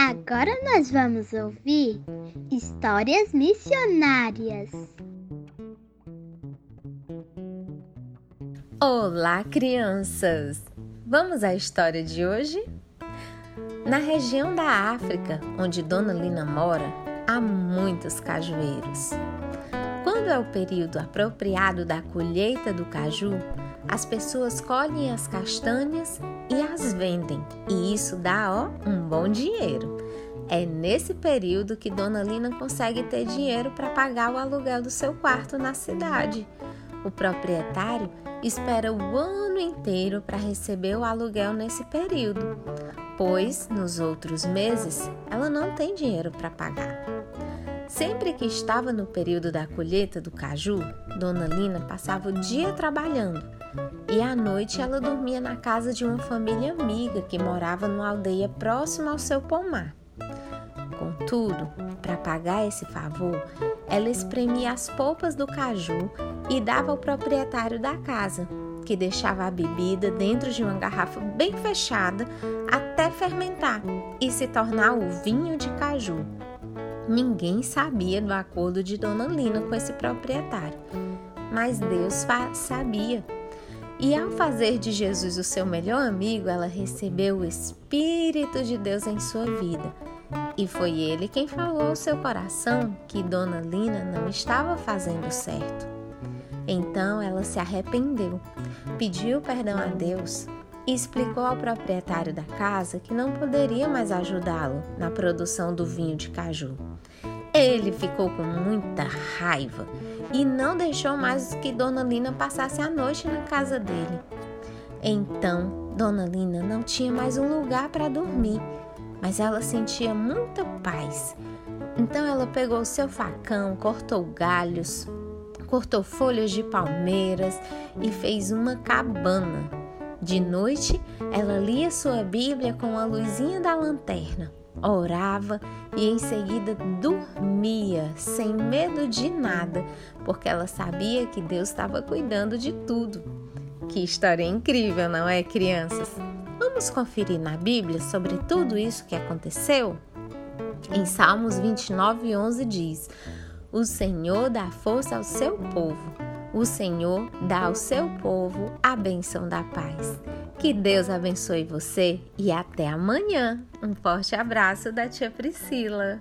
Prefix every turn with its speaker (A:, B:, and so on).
A: Agora nós vamos ouvir histórias missionárias.
B: Olá, crianças! Vamos à história de hoje? Na região da África, onde Dona Lina mora, há muitos cajueiros. Quando é o período apropriado da colheita do caju, as pessoas colhem as castanhas e as vendem, e isso dá ó, um bom dinheiro. É nesse período que Dona Lina consegue ter dinheiro para pagar o aluguel do seu quarto na cidade. O proprietário espera o ano inteiro para receber o aluguel nesse período, pois nos outros meses ela não tem dinheiro para pagar. Sempre que estava no período da colheita do caju, Dona Lina passava o dia trabalhando e à noite ela dormia na casa de uma família amiga que morava numa aldeia próxima ao seu pomar. Contudo, para pagar esse favor, ela espremia as polpas do caju e dava ao proprietário da casa, que deixava a bebida dentro de uma garrafa bem fechada até fermentar e se tornar o vinho de caju. Ninguém sabia do acordo de Dona Lina com esse proprietário, mas Deus sabia. E ao fazer de Jesus o seu melhor amigo, ela recebeu o Espírito de Deus em sua vida. E foi ele quem falou ao seu coração que Dona Lina não estava fazendo certo. Então ela se arrependeu, pediu perdão a Deus e explicou ao proprietário da casa que não poderia mais ajudá-lo na produção do vinho de caju. Ele ficou com muita raiva e não deixou mais que Dona Lina passasse a noite na casa dele. Então, Dona Lina não tinha mais um lugar para dormir, mas ela sentia muita paz. Então ela pegou seu facão, cortou galhos, cortou folhas de palmeiras e fez uma cabana de noite, ela lia sua Bíblia com a luzinha da lanterna, orava e em seguida dormia, sem medo de nada, porque ela sabia que Deus estava cuidando de tudo. Que história incrível, não é, crianças? Vamos conferir na Bíblia sobre tudo isso que aconteceu? Em Salmos 29, 11 diz: O Senhor dá força ao seu povo o Senhor dá ao seu povo a benção da paz. Que Deus abençoe você e até amanhã. Um forte abraço da tia Priscila.